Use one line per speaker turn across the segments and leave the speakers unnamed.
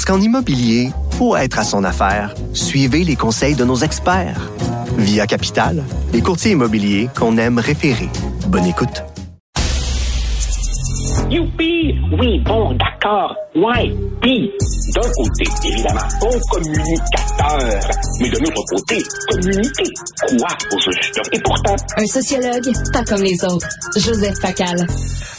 Parce qu'en immobilier, pour être à son affaire, suivez les conseils de nos experts. Via Capital, les courtiers immobiliers qu'on aime référer. Bonne écoute.
Youpi! Oui, bon, d'accord. Ouais, d'un côté, évidemment, bon communicateur, mais de l'autre côté, communiquer. Quoi, au juste? Et pourtant...
Un sociologue, pas comme les autres. Joseph Facal.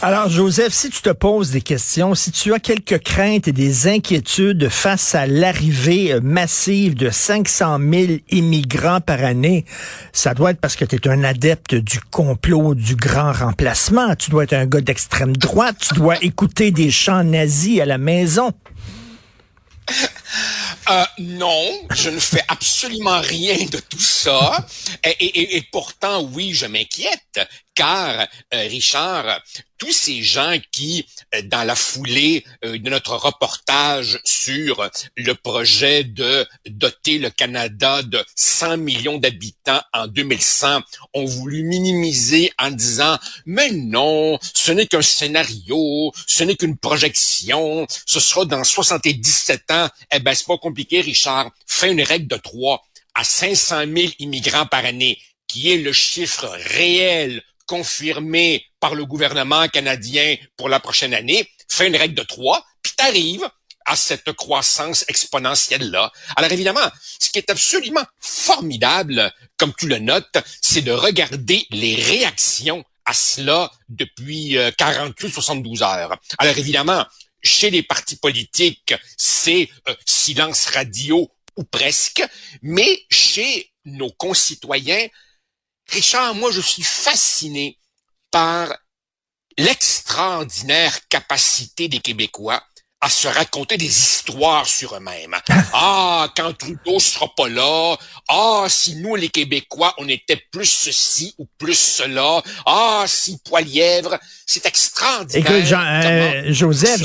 Alors, Joseph, si tu te poses des questions, si tu as quelques craintes et des inquiétudes face à l'arrivée massive de 500 000 immigrants par année, ça doit être parce que tu es un adepte du complot du grand remplacement. Tu dois être un gars d'extrême droite. Tu dois écouter des chants nazis à la maison.
Euh, non, je ne fais absolument rien de tout ça. Et, et pourtant, oui, je m'inquiète car, euh, Richard, tous ces gens qui, euh, dans la foulée euh, de notre reportage sur le projet de doter le Canada de 100 millions d'habitants en 2100, ont voulu minimiser en disant, mais non, ce n'est qu'un scénario, ce n'est qu'une projection, ce sera dans 77 ans. Eh ben, c'est pas compliqué, Richard. Fais une règle de trois à 500 000 immigrants par année, qui est le chiffre réel confirmé par le gouvernement canadien pour la prochaine année, fais une règle de trois, puis t'arrives à cette croissance exponentielle-là. Alors évidemment, ce qui est absolument formidable, comme tu le notes, c'est de regarder les réactions à cela depuis 48-72 euh, heures. Alors évidemment, chez les partis politiques, c'est euh, silence radio ou presque, mais chez nos concitoyens, Richard, moi, je suis fasciné par l'extraordinaire capacité des Québécois à se raconter des histoires sur eux-mêmes. Ah, quand Trudeau sera pas là. Ah, si nous, les Québécois, on était plus ceci ou plus cela. Ah, si Poilièvre. C'est extraordinaire.
Écoute, Jean, euh, Joseph,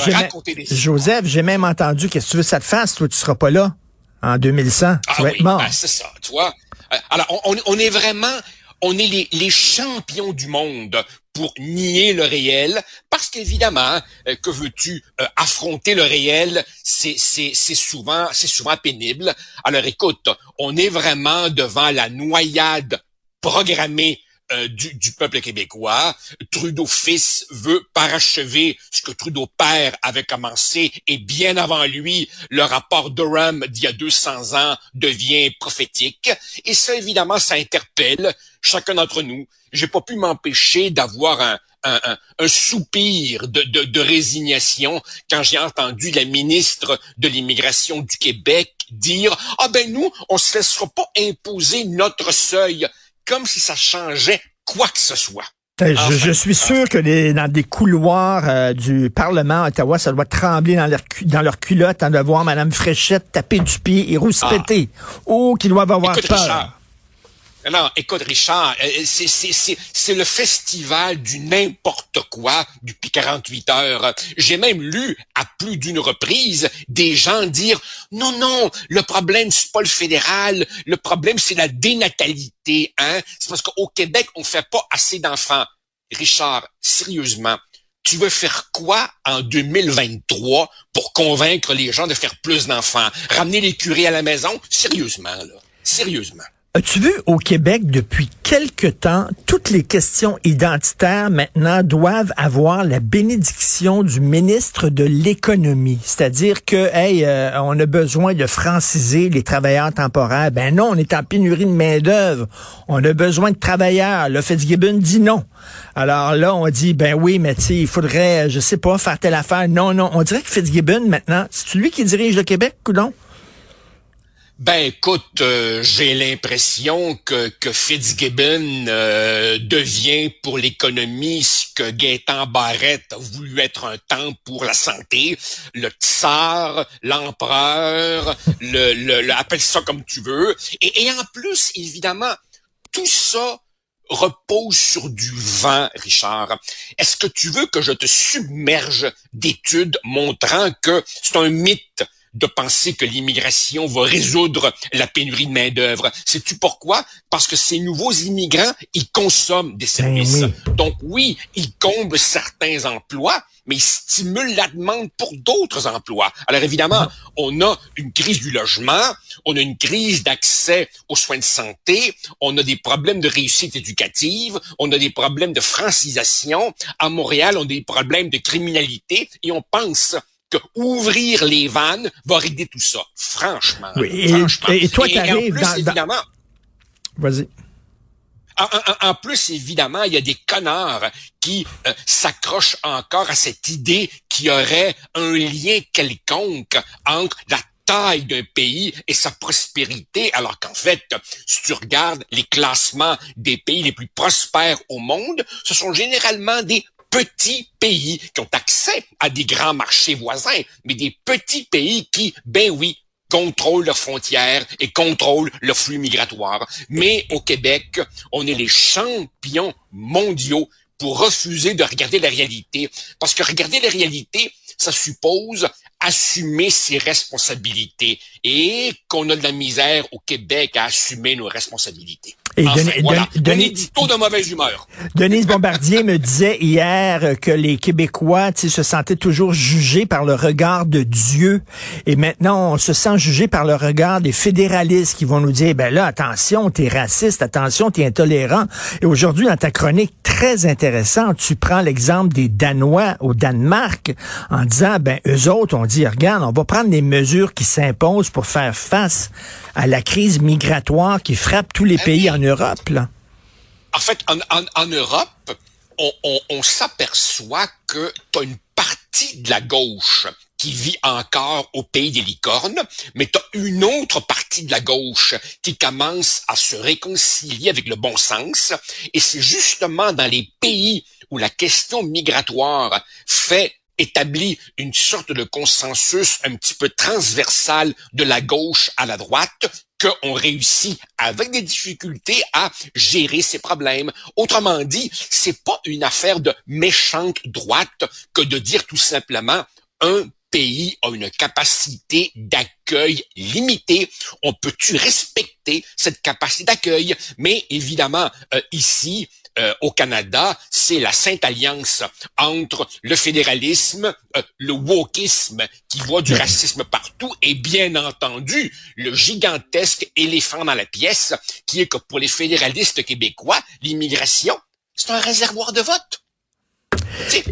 Joseph, j'ai même entendu qu'est-ce que tu veux ça te fasse, toi, tu seras pas là en 2100.
Ah,
tu vas
oui,
être mort.
Ben, c'est ça, tu vois. Euh, alors, on, on est vraiment on est les, champions du monde pour nier le réel, parce qu'évidemment, euh, que veux-tu euh, affronter le réel, c'est souvent c'est souvent pénible. Alors écoute, on est vraiment devant la noyade programmée euh, du, du, peuple québécois. Trudeau fils veut parachever ce que Trudeau père avait commencé et bien avant lui, le rapport Durham d'il y a 200 ans devient prophétique. Et ça, évidemment, ça interpelle chacun d'entre nous. J'ai pas pu m'empêcher d'avoir un, un, un, soupir de, de, de résignation quand j'ai entendu la ministre de l'immigration du Québec dire ah ben nous on se laissera pas imposer notre seuil comme si ça changeait quoi que ce soit.
Euh, je, suis sûr que les, dans des couloirs euh, du Parlement à Ottawa, ça doit trembler dans leur, dans leur culotte en de voir Mme Fréchette taper du pied et rouspéter. Ah. Oh, qu'ils doivent avoir peur.
Non, écoute, Richard, euh, c'est le festival du n'importe quoi depuis 48 heures. J'ai même lu à plus d'une reprise des gens dire non, non, le problème c'est pas le fédéral, le problème c'est la dénatalité, hein. C'est parce qu'au Québec on fait pas assez d'enfants. Richard, sérieusement, tu veux faire quoi en 2023 pour convaincre les gens de faire plus d'enfants? Ramener les curés à la maison? Sérieusement, là. Sérieusement.
As-tu vu au Québec depuis quelque temps, toutes les questions identitaires maintenant doivent avoir la bénédiction du ministre de l'économie, c'est-à-dire que hey, euh, on a besoin de franciser les travailleurs temporaires. Ben non, on est en pénurie de main d'œuvre. On a besoin de travailleurs. Le Fitzgibbon dit non. Alors là, on dit ben oui, mais tu il faudrait, je sais pas, faire telle affaire. Non, non. On dirait que Fitzgibbon maintenant, c'est lui qui dirige le Québec, coudon?
Ben écoute, euh, j'ai l'impression que, que Fitzgibbon euh, devient pour l'économie ce que Gaétan Barrette a voulu être un temps pour la santé. Le tsar, l'empereur, le, le, appelle ça comme tu veux. Et, et en plus, évidemment, tout ça repose sur du vent, Richard. Est-ce que tu veux que je te submerge d'études montrant que c'est un mythe de penser que l'immigration va résoudre la pénurie de main-d'œuvre. Sais-tu pourquoi? Parce que ces nouveaux immigrants, ils consomment des ben services. Donc oui, ils comblent certains emplois, mais ils stimulent la demande pour d'autres emplois. Alors évidemment, ah. on a une crise du logement, on a une crise d'accès aux soins de santé, on a des problèmes de réussite éducative, on a des problèmes de francisation. À Montréal, on a des problèmes de criminalité et on pense que ouvrir les vannes va régler tout ça. Franchement.
Oui, et, toi, tu arrives dans,
évidemment,
Vas-y.
En, plus, évidemment, il y a des connards qui euh, s'accrochent encore à cette idée qu'il y aurait un lien quelconque entre la taille d'un pays et sa prospérité, alors qu'en fait, si tu regardes les classements des pays les plus prospères au monde, ce sont généralement des petits pays qui ont accès à des grands marchés voisins, mais des petits pays qui, ben oui, contrôlent leurs frontières et contrôlent le flux migratoire. Mais au Québec, on est les champions mondiaux pour refuser de regarder la réalité. Parce que regarder la réalité, ça suppose assumer ses responsabilités et qu'on a de la misère au Québec à assumer nos responsabilités. Et voilà. Denise, de mauvaise humeur.
Denise Bombardier me disait hier que les Québécois se sentaient toujours jugés par le regard de Dieu. Et maintenant, on se sent jugé par le regard des fédéralistes qui vont nous dire, ben là, attention, t'es raciste, attention, t'es intolérant. Et aujourd'hui, dans ta chronique très intéressante, tu prends l'exemple des Danois au Danemark en disant, ben eux autres, on dit, regarde, on va prendre des mesures qui s'imposent pour faire face à la crise migratoire qui frappe tous les ah pays en Europe. Là.
En fait, en, Europe, on, s'aperçoit que tu as une partie de la gauche qui vit encore au pays des licornes, mais tu as une autre partie de la gauche qui commence à se réconcilier avec le bon sens, et c'est justement dans les pays où la question migratoire fait établit une sorte de consensus un petit peu transversal de la gauche à la droite qu'on réussit avec des difficultés à gérer ces problèmes. Autrement dit, c'est pas une affaire de méchante droite que de dire tout simplement un pays a une capacité d'accueil limitée. On peut-tu respecter cette capacité d'accueil? Mais évidemment, euh, ici, euh, au Canada, c'est la sainte alliance entre le fédéralisme, euh, le wokisme qui voit du racisme partout et bien entendu le gigantesque éléphant dans la pièce qui est que pour les fédéralistes québécois, l'immigration, c'est un réservoir de vote.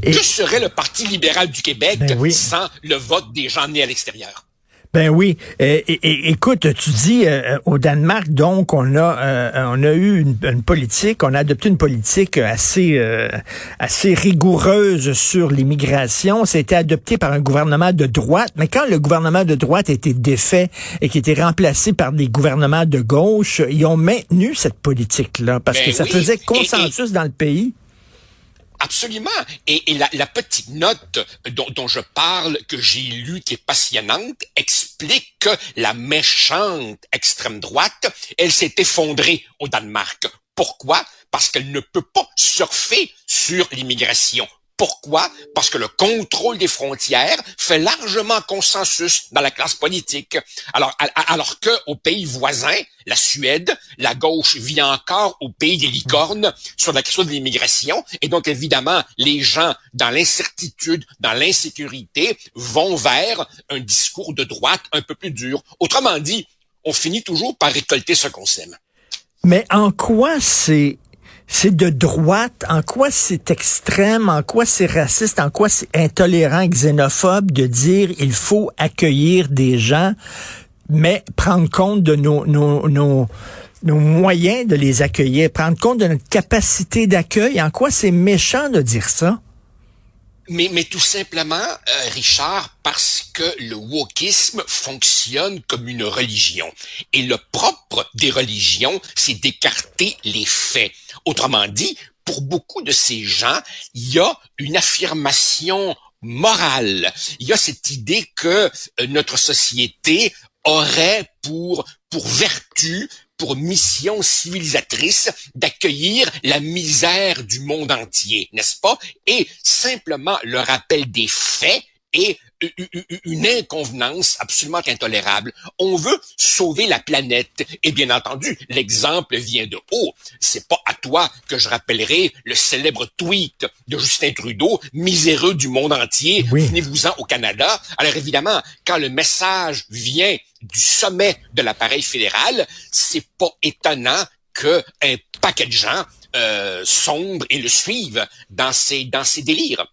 Que serait le Parti libéral du Québec ben sans le vote des gens nés à l'extérieur?
Ben oui. Écoute, tu dis euh, au Danemark, donc, on a euh, on a eu une, politique, on a adopté une politique assez euh, assez rigoureuse sur l'immigration. C'était adopté par un gouvernement de droite, mais quand le gouvernement de droite a été défait et qui était remplacé par des gouvernements de gauche, ils ont maintenu cette politique-là parce que ben ça faisait consensus dans le pays.
Absolument. Et, la, petite note dont, je parle, que j'ai lue, qui est passionnante, explique que la méchante extrême droite, elle s'est effondrée au Danemark. Pourquoi? Parce qu'elle ne peut pas surfer sur l'immigration. Pourquoi? Parce que le contrôle des frontières fait largement consensus dans la classe politique. Alors, alors que aux pays voisins, la Suède, la gauche vit encore au pays des licornes sur la question de l'immigration. Et donc, évidemment, les gens, dans l'incertitude, dans l'insécurité, vont vers un discours de droite un peu plus dur. Autrement dit, on finit toujours par récolter ce qu'on sème.
Mais en quoi c'est c'est de droite, en quoi c'est extrême, en quoi c'est raciste, en quoi c'est intolérant, xénophobe de dire il faut accueillir des gens, mais prendre compte de nos, nos, nos, nos moyens de les accueillir, prendre compte de notre capacité d'accueil? En quoi c'est méchant de dire ça?
Mais, mais tout simplement, euh, Richard, parce que le wokisme fonctionne comme une religion. Et le propre des religions, c'est d'écarter les faits. Autrement dit, pour beaucoup de ces gens, il y a une affirmation morale. Il y a cette idée que euh, notre société aurait pour, pour vertu pour mission civilisatrice d'accueillir la misère du monde entier, n'est-ce pas? Et simplement le rappel des faits et une inconvenance absolument intolérable. On veut sauver la planète. Et bien entendu, l'exemple vient de haut. C'est pas à toi que je rappellerai le célèbre tweet de Justin Trudeau, miséreux du monde entier, oui. venez-vous-en au Canada. Alors évidemment, quand le message vient du sommet de l'appareil fédéral, c'est pas étonnant qu'un paquet de gens euh, sombre et le suivent dans ses dans ses délires.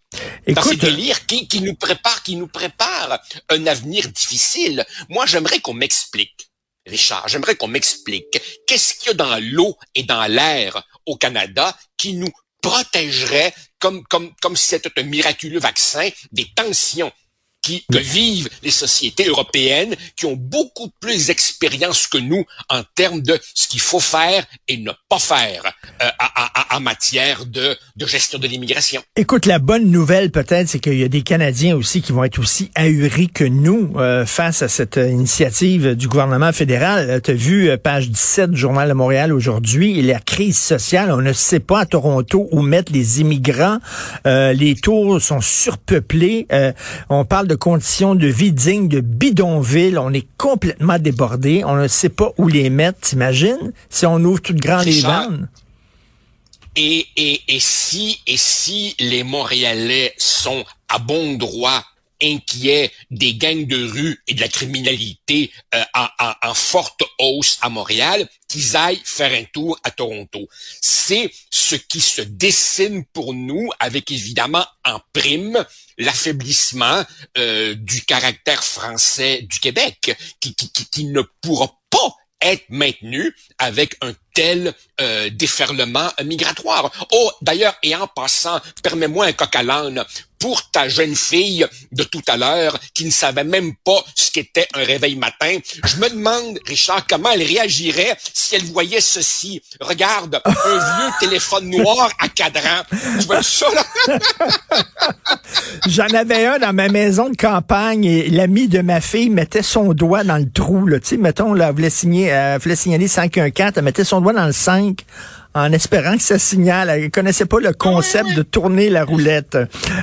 dans ces délires qui, qui nous préparent qui nous préparent un avenir difficile. Moi, j'aimerais qu'on m'explique, Richard, j'aimerais qu'on m'explique qu'est-ce qu'il y a dans l'eau et dans l'air au Canada qui nous protégerait comme comme comme si c'était un miraculeux vaccin des tensions qui, que vivent les sociétés européennes qui ont beaucoup plus d'expérience que nous en termes de ce qu'il faut faire et ne pas faire euh, en matière de, de gestion de l'immigration.
Écoute, la bonne nouvelle peut-être, c'est qu'il y a des Canadiens aussi qui vont être aussi ahuris que nous euh, face à cette initiative du gouvernement fédéral. Euh, tu as vu page 17 du Journal de Montréal aujourd'hui, la crise sociale, on ne sait pas à Toronto où mettre les immigrants. les tours sont surpeuplés. on parle de conditions de vie dignes de bidonville. On est complètement débordé. On ne sait pas où les mettre, t'imagines? Si on ouvre tout grand les vannes.
Et, et, et si, et si les Montréalais sont à bon droit inquiets des gangs de rue et de la criminalité euh, en, forte hausse à Montréal, qu'ils aillent faire un tour à Toronto. C'est ce qui se dessine pour nous, avec évidemment en prime l'affaiblissement euh, du caractère français du Québec, qui ne pourra pas être maintenu avec un tel euh, déferlement migratoire. Oh, d'ailleurs, et en passant, permets-moi un coq à l'âne pour ta jeune fille de tout à l'heure qui ne savait même pas ce qu'était un réveil matin. Je me demande, Richard, comment elle réagirait si elle voyait ceci. Regarde, un vieux téléphone noir à cadran. Tu vois ça, là?
J'en avais un dans ma maison de campagne et l'ami de ma fille mettait son doigt dans le trou. Là. Tu sais, mettons, là, elle voulait, signer, elle voulait signaler 514, elle mettait son doigt dans le 5 en espérant que ça signale. Elle connaissait pas le concept de tourner la roulette.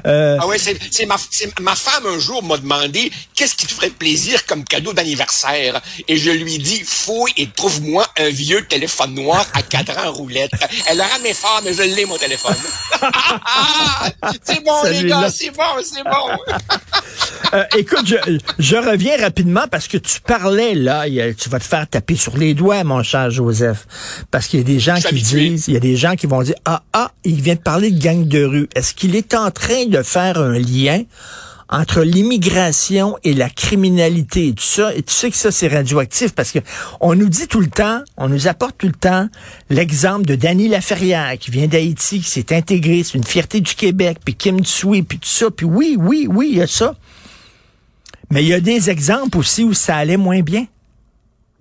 Euh, ah oui, c'est ma, ma femme un jour m'a demandé qu'est-ce qui te ferait plaisir comme cadeau d'anniversaire? Et je lui dis, fouille et trouve-moi un vieux téléphone noir à cadran roulette. Elle a ramé fort, mais je l'ai, mon téléphone. c'est bon, les gars, c'est bon, c'est bon.
euh, écoute, je, je, reviens rapidement parce que tu parlais, là, tu vas te faire taper sur les doigts, mon cher Joseph. Parce qu'il y a des gens qui disent il y a des gens qui vont dire, ah, ah, il vient de parler de gang de rue. Est-ce qu'il est en train de faire un lien entre l'immigration et la criminalité? Et tout ça. Et tu sais que ça, c'est radioactif parce que on nous dit tout le temps, on nous apporte tout le temps l'exemple de Danny Laferrière qui vient d'Haïti, qui s'est intégré, c'est une fierté du Québec, puis Kim Tsui, puis tout ça. Puis oui, oui, oui, il y a ça. Mais il y a des exemples aussi où ça allait moins bien.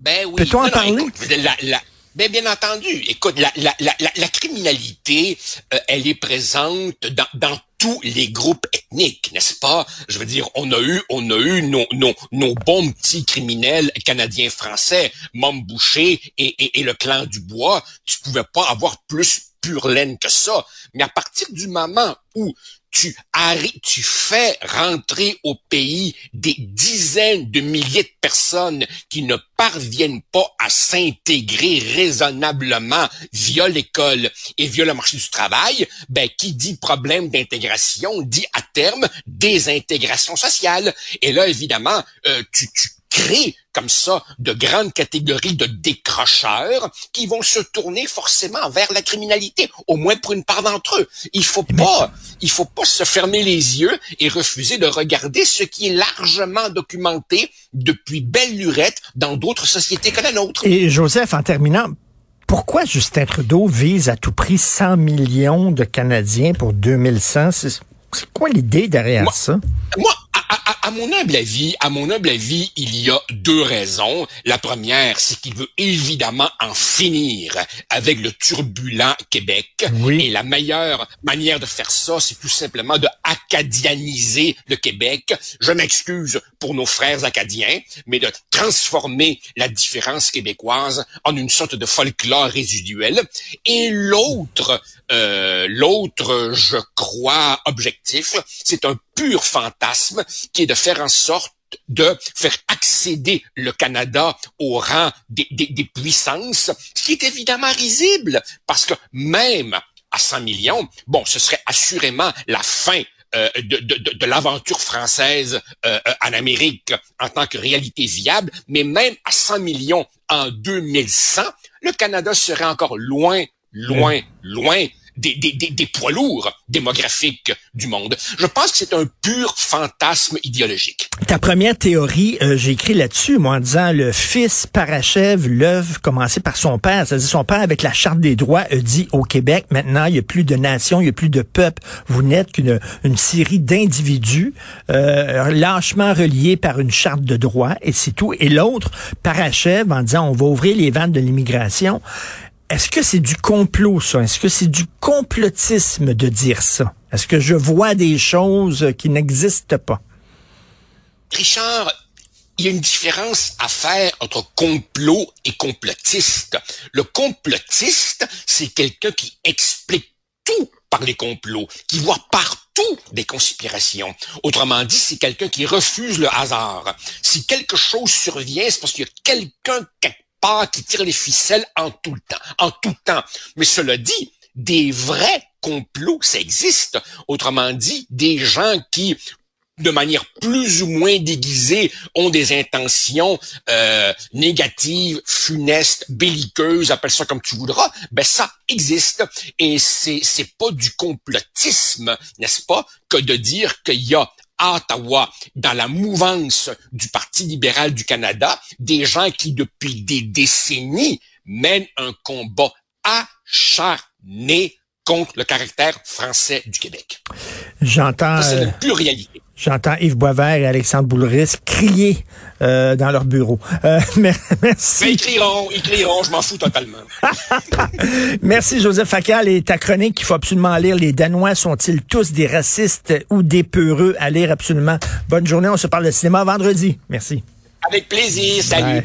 Ben oui.
Peux-tu en parler?
Ben, bien entendu. Écoute, la, la, la, la criminalité, euh, elle est présente dans, tous les groupes ethniques, n'est-ce pas? Je veux dire, on a eu, on a eu nos, nos, nos bons petits criminels canadiens français, Mom Boucher et, et, et, le clan du Bois. Tu pouvais pas avoir plus pure laine que ça. Mais à partir du moment où tu, fais rentrer au pays des dizaines de milliers de personnes qui ne parviennent pas à s'intégrer raisonnablement via l'école et via le marché du travail, ben, qui dit problème d'intégration dit à terme désintégration sociale. Et là, évidemment, euh, tu, tu crées comme ça de grandes catégories de décrocheurs qui vont se tourner forcément vers la criminalité, au moins pour une part d'entre eux. Il faut pas, il faut pas se fermer les yeux et refuser de regarder ce qui est largement documenté depuis belle lurette dans d'autres sociétés que la nôtre.
Et Joseph, en terminant, pourquoi Justin Trudeau vise à tout prix 100 millions de Canadiens pour 2100? C'est quoi l'idée derrière
Moi-
ça?
Moi, à, à- à mon humble avis, à mon humble avis, il y a deux raisons. La première, c'est qu'il veut évidemment en finir avec le turbulent Québec.
Oui.
Et la meilleure manière de faire ça, c'est tout simplement de acadianiser le Québec. Je m'excuse pour nos frères acadiens, mais de transformer la différence québécoise en une sorte de folklore résiduel. Et l'autre, euh, l'autre, je crois, objectif, c'est un pur fantasme qui est de faire en sorte de faire accéder le Canada au rang des, des- des puissances, ce qui est évidemment risible, parce que même à 100 millions, bon, ce serait assurément la fin euh, de, de- de- de l'aventure française euh, euh, en Amérique en tant que réalité viable, mais même à 100 millions en 2100, le Canada serait encore loin, loin, loin des, des, des, des poids lourds démographiques du monde. Je pense que c'est un pur fantasme idéologique.
Ta première théorie, euh, j'ai écrit là-dessus, moi, en disant le fils parachève l'œuvre commencée par son père. C'est-à-dire son père, avec la Charte des droits, dit au Québec, maintenant, il n'y a plus de nation, il n'y a plus de peuple. Vous n'êtes qu'une une série d'individus euh, lâchement reliés par une charte de droits, et c'est tout. Et l'autre parachève en disant, on va ouvrir les vannes de l'immigration. Est-ce que c'est du complot, ça? Est-ce que c'est du complotisme de dire ça? Est-ce que je vois des choses qui n'existent pas?
Richard, il y a une différence à faire entre complot et complotiste. Le complotiste, c'est quelqu'un qui explique tout par les complots, qui voit partout des conspirations. Autrement dit, c'est quelqu'un qui refuse le hasard. Si quelque chose survient, c'est parce qu'il y a quelqu'un quelque part qui tire les ficelles en tout le temps, en tout temps. Mais cela dit, des vrais complots, ça existe. Autrement dit, des gens qui de manière plus ou moins déguisée, ont des intentions euh, négatives, funestes, belliqueuses, appelle ça comme tu voudras, ben ça existe. Et c'est c'est pas du complotisme, n'est-ce pas, que de dire qu'il y a à Ottawa, dans la mouvance du Parti libéral du Canada, des gens qui, depuis des décennies, mènent un combat acharné contre le caractère français du Québec.
J'entends,
c'est
euh,
une pure réalité.
J'entends Yves Boisvert et Alexandre Boulris crier euh, dans leur bureau. Euh, mer-
Mais
merci,
ils crieront, ils crieront, je m'en fous totalement.
merci Joseph Facal et ta chronique qu'il faut absolument lire. Les Danois sont-ils tous des racistes ou des peureux à lire? Absolument? Bonne journée, on se parle de cinéma vendredi. Merci.
Avec plaisir, salut, bye.